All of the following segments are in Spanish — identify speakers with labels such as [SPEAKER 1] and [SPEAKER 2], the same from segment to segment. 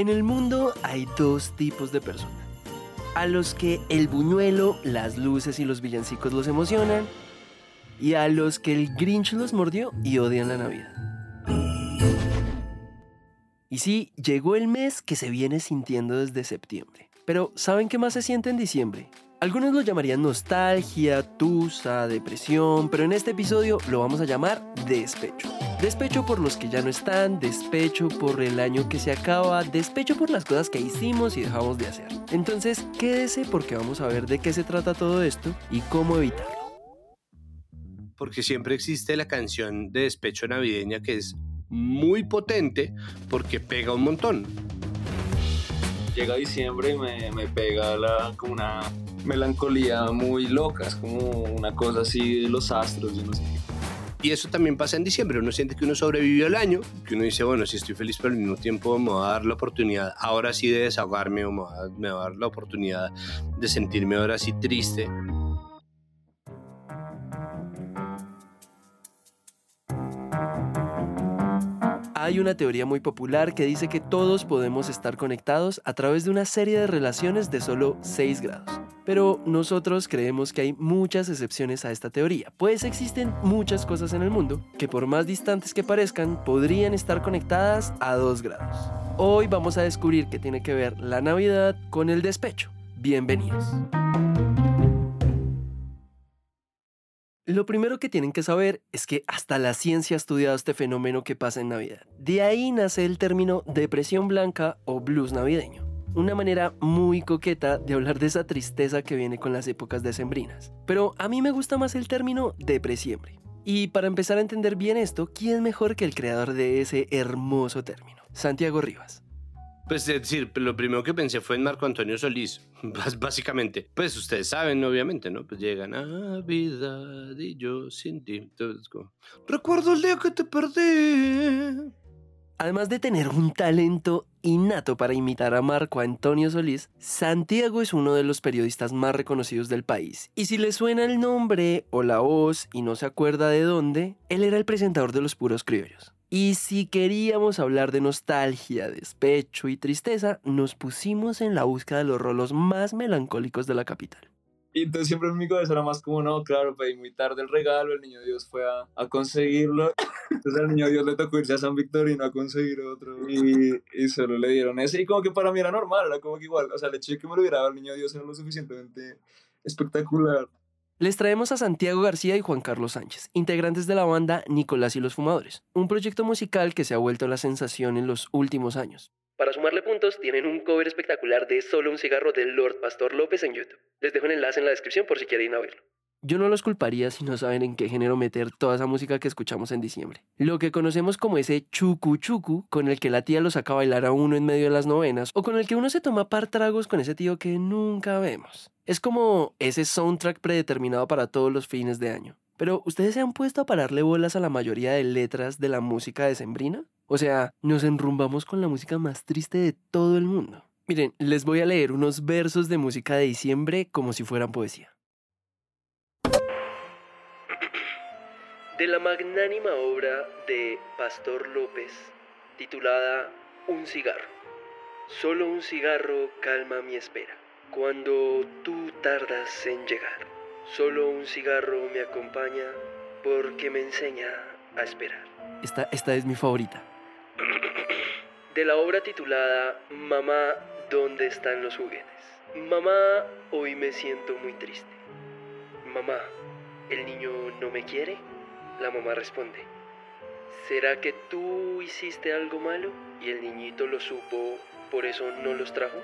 [SPEAKER 1] En el mundo hay dos tipos de personas. A los que el buñuelo, las luces y los villancicos los emocionan. Y a los que el Grinch los mordió y odian la Navidad. Y sí, llegó el mes que se viene sintiendo desde septiembre. Pero ¿saben qué más se siente en diciembre? Algunos lo llamarían nostalgia, tusa, depresión, pero en este episodio lo vamos a llamar despecho. Despecho por los que ya no están, despecho por el año que se acaba, despecho por las cosas que hicimos y dejamos de hacer. Entonces, quédese porque vamos a ver de qué se trata todo esto y cómo evitarlo.
[SPEAKER 2] Porque siempre existe la canción de despecho navideña que es muy potente porque pega un montón.
[SPEAKER 3] Llega diciembre y me, me pega la, como una melancolía muy loca, es como una cosa así de los astros, yo no sé.
[SPEAKER 2] Y eso también pasa en diciembre, uno siente que uno sobrevivió el año, que uno dice, bueno, si estoy feliz, pero al mismo tiempo me va a dar la oportunidad ahora sí de desahogarme o me va, me va a dar la oportunidad de sentirme ahora sí triste.
[SPEAKER 1] Hay una teoría muy popular que dice que todos podemos estar conectados a través de una serie de relaciones de solo 6 grados. Pero nosotros creemos que hay muchas excepciones a esta teoría, pues existen muchas cosas en el mundo que por más distantes que parezcan podrían estar conectadas a 2 grados. Hoy vamos a descubrir qué tiene que ver la Navidad con el despecho. Bienvenidos. Lo primero que tienen que saber es que hasta la ciencia ha estudiado este fenómeno que pasa en Navidad. De ahí nace el término depresión blanca o blues navideño. Una manera muy coqueta de hablar de esa tristeza que viene con las épocas decembrinas. Pero a mí me gusta más el término depresiembre. Y para empezar a entender bien esto, ¿quién mejor que el creador de ese hermoso término? Santiago Rivas.
[SPEAKER 2] Pues es decir, lo primero que pensé fue en Marco Antonio Solís, básicamente. Pues ustedes saben, obviamente, ¿no? Pues llega Navidad y yo sin ti. Entonces, como, Recuerdo el día que te perdí.
[SPEAKER 1] Además de tener un talento innato para imitar a Marco Antonio Solís, Santiago es uno de los periodistas más reconocidos del país. Y si le suena el nombre o la voz y no se acuerda de dónde, él era el presentador de Los Puros Criollos. Y si queríamos hablar de nostalgia, despecho y tristeza, nos pusimos en la búsqueda de los rolos más melancólicos de la capital.
[SPEAKER 3] Y entonces siempre en mi cabeza era más como, no, claro, pedí muy tarde el regalo, el niño Dios fue a, a conseguirlo. Entonces al niño Dios le tocó irse a San Victorino a conseguir otro. Y, y solo le dieron ese. Y como que para mí era normal, era como que igual, o sea, el hecho que me lo hubiera dado el niño Dios era lo suficientemente espectacular.
[SPEAKER 1] Les traemos a Santiago García y Juan Carlos Sánchez, integrantes de la banda Nicolás y los Fumadores, un proyecto musical que se ha vuelto la sensación en los últimos años. Para sumarle puntos, tienen un cover espectacular de Solo un cigarro del Lord Pastor López en YouTube. Les dejo el enlace en la descripción por si quieren ir a verlo. Yo no los culparía si no saben en qué género meter toda esa música que escuchamos en diciembre. Lo que conocemos como ese chucu chucu, con el que la tía lo saca a bailar a uno en medio de las novenas, o con el que uno se toma par tragos con ese tío que nunca vemos. Es como ese soundtrack predeterminado para todos los fines de año. Pero, ¿ustedes se han puesto a pararle bolas a la mayoría de letras de la música decembrina? O sea, nos enrumbamos con la música más triste de todo el mundo. Miren, les voy a leer unos versos de música de diciembre como si fueran poesía. De la magnánima obra de Pastor López, titulada Un cigarro. Solo un cigarro calma mi espera, cuando tú tardas en llegar. Solo un cigarro me acompaña porque me enseña a esperar. Esta, esta es mi favorita. De la obra titulada Mamá, ¿dónde están los juguetes? Mamá, hoy me siento muy triste. Mamá, ¿el niño no me quiere? La mamá responde, ¿será que tú hiciste algo malo y el niñito lo supo, por eso no los trajo?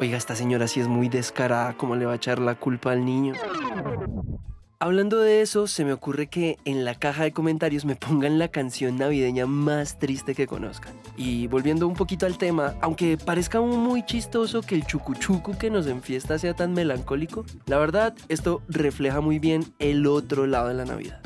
[SPEAKER 1] Oiga, esta señora sí es muy descarada, ¿cómo le va a echar la culpa al niño? Hablando de eso, se me ocurre que en la caja de comentarios me pongan la canción navideña más triste que conozcan. Y volviendo un poquito al tema, aunque parezca muy chistoso que el chucuchucu que nos enfiesta sea tan melancólico, la verdad, esto refleja muy bien el otro lado de la Navidad.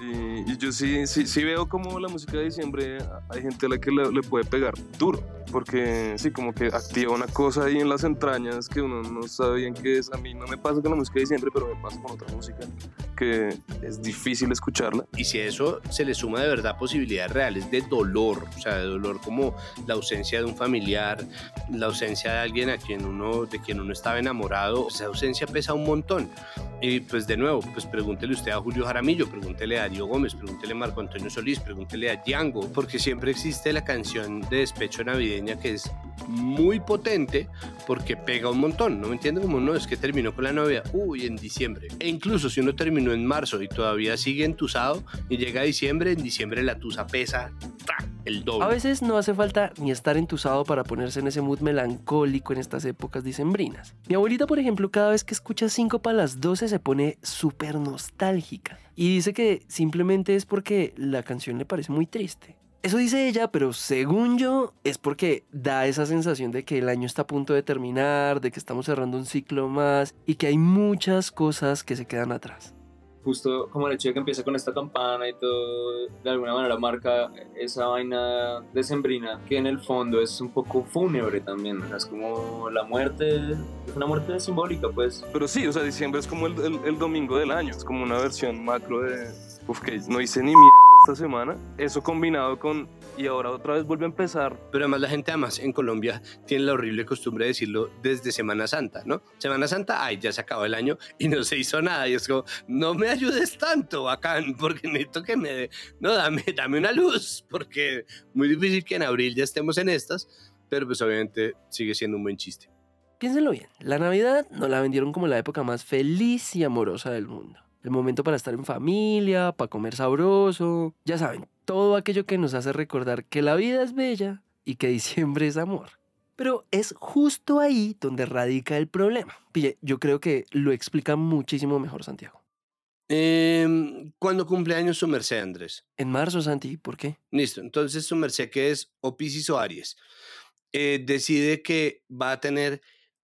[SPEAKER 4] Y, y yo sí, sí, sí veo como la música de diciembre hay gente a la que le, le puede pegar duro, porque sí, como que activa una cosa ahí en las entrañas que uno no sabe bien qué es. A mí no me pasa con la música de diciembre, pero me pasa con otra música. Que es difícil escucharla.
[SPEAKER 2] Y si a eso se le suma de verdad posibilidades reales de dolor, o sea, de dolor como la ausencia de un familiar, la ausencia de alguien a quien uno, de quien uno estaba enamorado, esa ausencia pesa un montón. Y pues de nuevo, pues pregúntele usted a Julio Jaramillo, pregúntele a Darío Gómez, pregúntele a Marco Antonio Solís, pregúntele a Django, porque siempre existe la canción de despecho navideña que es muy potente porque pega un montón, ¿no me entiende? Como no, es que terminó con la novia, uy, en diciembre. E incluso si uno terminó en marzo y todavía sigue entusado y llega a diciembre, en diciembre la tusa pesa el doble.
[SPEAKER 1] A veces no hace falta ni estar entusado para ponerse en ese mood melancólico en estas épocas dicembrinas. Mi abuelita, por ejemplo, cada vez que escucha 5 para las 12 se pone súper nostálgica y dice que simplemente es porque la canción le parece muy triste. Eso dice ella, pero según yo es porque da esa sensación de que el año está a punto de terminar, de que estamos cerrando un ciclo más y que hay muchas cosas que se quedan atrás.
[SPEAKER 3] Justo como el hecho de que empieza con esta campana y todo, de alguna manera marca esa vaina decembrina que en el fondo es un poco fúnebre también, es como la muerte, es una muerte simbólica pues.
[SPEAKER 4] Pero sí, o sea, diciembre es como el, el domingo del año, es como una versión macro de, uf, que no hice ni mierda esta semana, eso combinado con y ahora otra vez vuelve a empezar.
[SPEAKER 2] Pero además la gente además en Colombia tiene la horrible costumbre de decirlo desde Semana Santa, ¿no? Semana Santa, ay, ya se acabó el año y no se hizo nada. Y es como, no me ayudes tanto, bacán, porque necesito que me... No, dame, dame una luz, porque muy difícil que en abril ya estemos en estas, pero pues obviamente sigue siendo un buen chiste.
[SPEAKER 1] Piénsenlo bien, la Navidad nos la vendieron como la época más feliz y amorosa del mundo. El momento para estar en familia, para comer sabroso, ya saben, todo aquello que nos hace recordar que la vida es bella y que diciembre es amor. Pero es justo ahí donde radica el problema. Pille, yo creo que lo explica muchísimo mejor Santiago.
[SPEAKER 2] Eh, ¿Cuándo cumpleaños su merced, Andrés?
[SPEAKER 1] En marzo, Santi, ¿por qué?
[SPEAKER 2] Listo, entonces su merced que es o Piscis o Aries, eh, decide que va a tener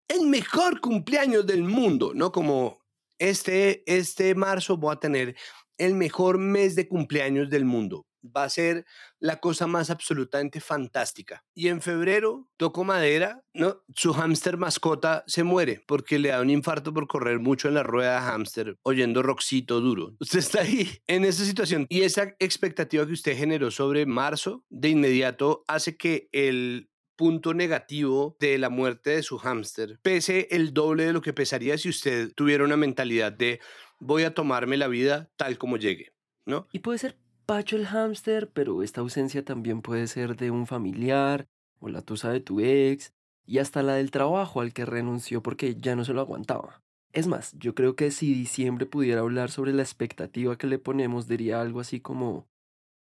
[SPEAKER 2] el mejor cumpleaños del mundo, ¿no? Como este, este marzo voy a tener el mejor mes de cumpleaños del mundo va a ser la cosa más absolutamente fantástica. Y en febrero, toco madera, ¿no? Su hámster mascota se muere porque le da un infarto por correr mucho en la rueda de hámster oyendo roxito duro. Usted está ahí en esa situación y esa expectativa que usted generó sobre marzo de inmediato hace que el punto negativo de la muerte de su hámster pese el doble de lo que pesaría si usted tuviera una mentalidad de voy a tomarme la vida tal como llegue, ¿no?
[SPEAKER 1] Y puede ser Pacho el hámster, pero esta ausencia también puede ser de un familiar o la tusa de tu ex y hasta la del trabajo al que renunció porque ya no se lo aguantaba. Es más, yo creo que si diciembre pudiera hablar sobre la expectativa que le ponemos, diría algo así como,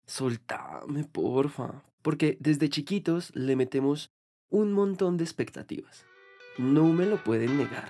[SPEAKER 1] soltame, porfa, porque desde chiquitos le metemos un montón de expectativas. No me lo pueden negar.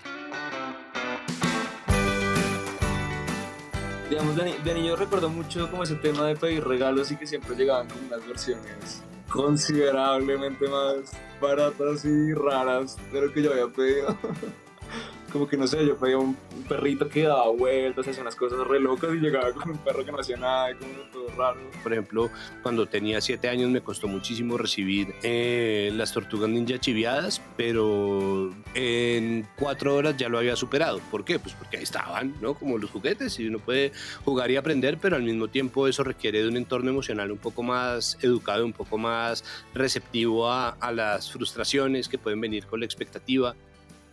[SPEAKER 3] digamos, de, niño recuerdo mucho como ese tema de pedir regalos y que siempre llegaban con unas versiones considerablemente más baratas y raras de lo que yo había pedido. como que no sé, yo pedía un, perrito que daba vueltas, hacía unas cosas re locas y llegaba con un perro que no hacía nada, como todo raro.
[SPEAKER 2] Por ejemplo, cuando tenía siete años me costó muchísimo recibir eh, las tortugas ninja chiviadas, pero en cuatro horas ya lo había superado. ¿Por qué? Pues porque ahí estaban, ¿no? Como los juguetes y uno puede jugar y aprender, pero al mismo tiempo eso requiere de un entorno emocional un poco más educado, un poco más receptivo a, a las frustraciones que pueden venir con la expectativa.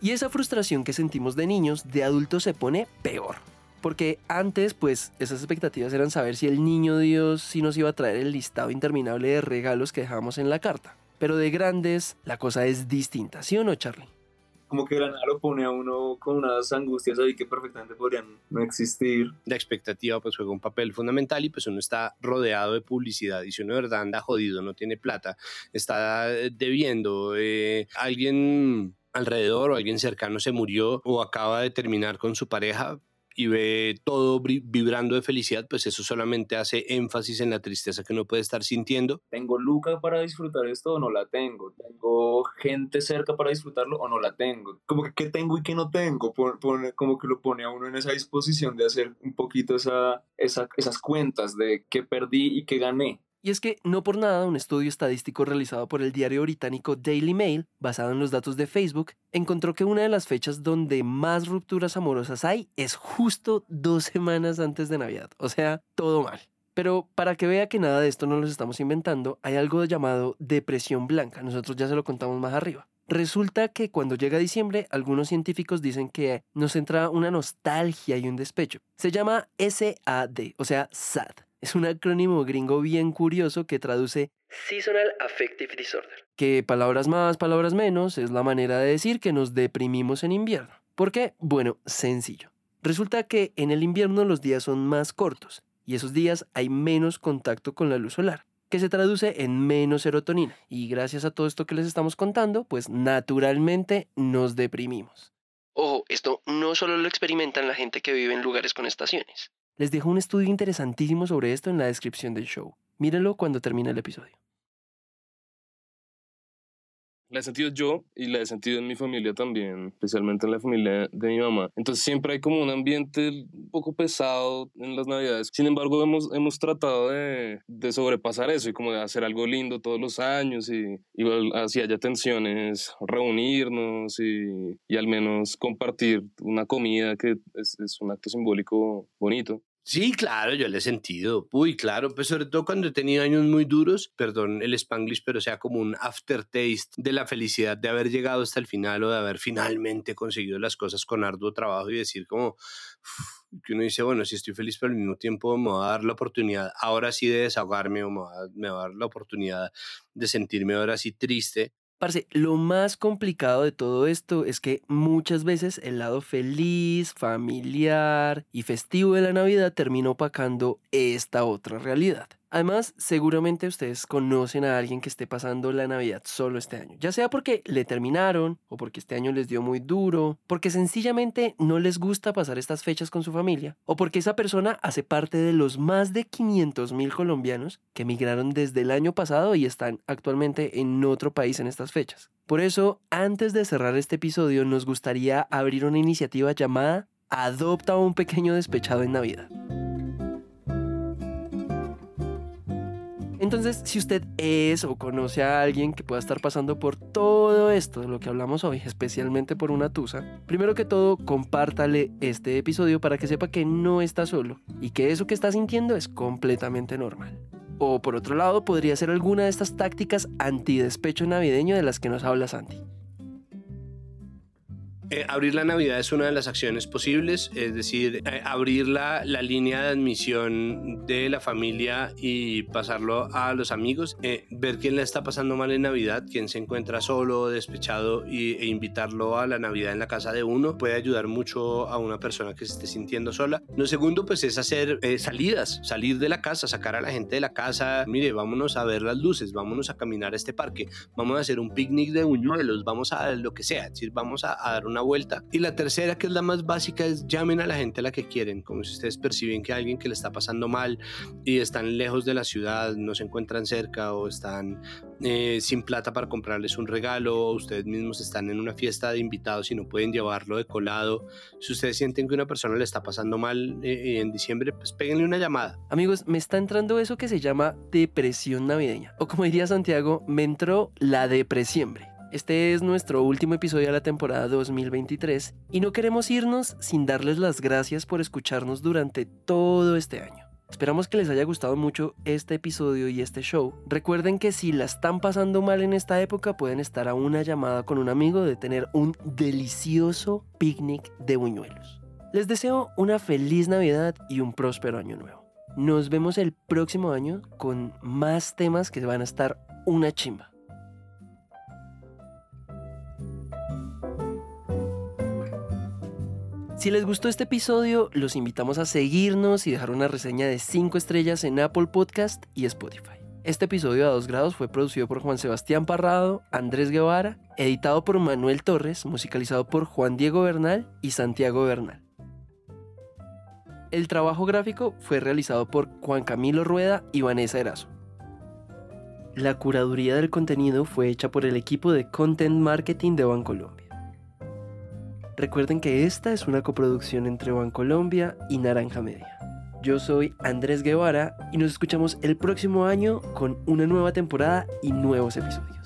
[SPEAKER 1] Y esa frustración que sentimos de niños, de adultos se pone peor. Porque antes, pues, esas expectativas eran saber si el niño Dios sí nos iba a traer el listado interminable de regalos que dejamos en la carta. Pero de grandes, la cosa es distinta, ¿sí o no, Charlie?
[SPEAKER 3] Como que la nada lo pone a uno con unas angustias ahí que perfectamente podrían no existir.
[SPEAKER 2] La expectativa pues juega un papel fundamental y pues uno está rodeado de publicidad y si uno de verdad anda jodido, no tiene plata, está debiendo, eh, alguien alrededor o alguien cercano se murió o acaba de terminar con su pareja y ve todo vibrando de felicidad, pues eso solamente hace énfasis en la tristeza que uno puede estar sintiendo.
[SPEAKER 3] ¿Tengo Luca para disfrutar esto o no la tengo? ¿Tengo gente cerca para disfrutarlo o no la tengo? Como que qué tengo y qué no tengo, pone, como que lo pone a uno en esa disposición de hacer un poquito esa, esa, esas cuentas de qué perdí y qué gané
[SPEAKER 1] Y es que no por nada un estudio estadístico realizado por el diario británico Daily Mail, basado en los datos de Facebook, encontró que una de las fechas donde más rupturas amorosas hay es justo dos semanas antes de Navidad. O sea, todo mal. Pero para que vea que nada de esto no lo estamos inventando, hay algo llamado depresión blanca. Nosotros ya se lo contamos más arriba. Resulta que cuando llega diciembre, algunos científicos dicen que nos entra una nostalgia y un despecho. Se llama SAD, o sea, SAD. Es un acrónimo gringo bien curioso que traduce
[SPEAKER 2] Seasonal Affective Disorder.
[SPEAKER 1] Que palabras más, palabras menos, es la manera de decir que nos deprimimos en invierno. ¿Por qué? Bueno, sencillo. Resulta que en el invierno los días son más cortos y esos días hay menos contacto con la luz solar que se traduce en menos serotonina. Y gracias a todo esto que les estamos contando, pues naturalmente nos deprimimos.
[SPEAKER 2] Ojo, esto no solo lo experimentan la gente que vive en lugares con estaciones.
[SPEAKER 1] Les dejo un estudio interesantísimo sobre esto en la descripción del show. Mírenlo cuando termine el episodio
[SPEAKER 4] la he sentido yo y la he sentido en mi familia también, especialmente en la familia de mi mamá. Entonces siempre hay como un ambiente un poco pesado en las navidades. Sin embargo, hemos, hemos tratado de, de sobrepasar eso y como de hacer algo lindo todos los años y igual así haya tensiones, reunirnos y, y al menos compartir una comida que es, es un acto simbólico bonito.
[SPEAKER 2] Sí, claro, yo le he sentido. Uy, claro, pues sobre todo cuando he tenido años muy duros, perdón el spanglish, pero sea como un aftertaste de la felicidad de haber llegado hasta el final o de haber finalmente conseguido las cosas con arduo trabajo y decir como que uno dice, bueno, si estoy feliz, pero al mismo tiempo me va a dar la oportunidad ahora sí de desahogarme o me va, me va a dar la oportunidad de sentirme ahora sí triste
[SPEAKER 1] Lo más complicado de todo esto es que muchas veces el lado feliz, familiar y festivo de la Navidad termina opacando esta otra realidad. Además, seguramente ustedes conocen a alguien que esté pasando la Navidad solo este año, ya sea porque le terminaron o porque este año les dio muy duro, porque sencillamente no les gusta pasar estas fechas con su familia, o porque esa persona hace parte de los más de 500 mil colombianos que emigraron desde el año pasado y están actualmente en otro país en estas fechas. Por eso, antes de cerrar este episodio, nos gustaría abrir una iniciativa llamada Adopta a un pequeño despechado en Navidad. Entonces, si usted es o conoce a alguien que pueda estar pasando por todo esto de lo que hablamos hoy, especialmente por una tusa, primero que todo, compártale este episodio para que sepa que no está solo y que eso que está sintiendo es completamente normal. O por otro lado, podría ser alguna de estas tácticas antidespecho navideño de las que nos habla Santi.
[SPEAKER 2] Eh, abrir la Navidad es una de las acciones posibles, es decir, eh, abrir la, la, línea de admisión de la familia y pasarlo a los amigos, eh, ver quién le está pasando mal en Navidad, quién se encuentra solo, despechado y, e invitarlo a la Navidad en la casa de uno puede ayudar mucho a una persona que se esté sintiendo sola. Lo segundo, pues es hacer salidas, salir de la casa, sacar a la gente de la casa, mire, vámonos a ver las luces, vámonos a caminar a este parque, vamos a hacer un picnic de buñuelos, vamos a lo que sea, es decir, vamos a, a dar una vuelta. Y la tercera, que es la más básica, es llamen a la gente a la que quieren. Como si ustedes perciben que alguien que le está pasando mal y están lejos de la ciudad, no se encuentran cerca o están eh, sin plata para comprarles un regalo, ustedes mismos están en una fiesta de invitados y no pueden llevarlo de colado. Si ustedes sienten que una persona le está pasando mal eh, en diciembre, pues péguenle una llamada.
[SPEAKER 1] Amigos, me está entrando eso que se llama depresión navideña. O como diría Santiago, me entró la depresión. Este es nuestro último episodio de la temporada 2023 y no queremos irnos sin darles las gracias por escucharnos durante todo este año. Esperamos que les haya gustado mucho este episodio y este show. Recuerden que si la están pasando mal en esta época pueden estar a una llamada con un amigo de tener un delicioso picnic de buñuelos. Les deseo una feliz Navidad y un próspero año nuevo. Nos vemos el próximo año con más temas que van a estar una chimba. Si les gustó este episodio, los invitamos a seguirnos y dejar una reseña de 5 estrellas en Apple Podcast y Spotify. Este episodio a 2 grados fue producido por Juan Sebastián Parrado, Andrés Guevara, editado por Manuel Torres, musicalizado por Juan Diego Bernal y Santiago Bernal. El trabajo gráfico fue realizado por Juan Camilo Rueda y Vanessa Erazo. La curaduría del contenido fue hecha por el equipo de Content Marketing de Bancolombia. Recuerden que esta es una coproducción entre Bancolombia y Naranja Media. Yo soy Andrés Guevara y nos escuchamos el próximo año con una nueva temporada y nuevos episodios.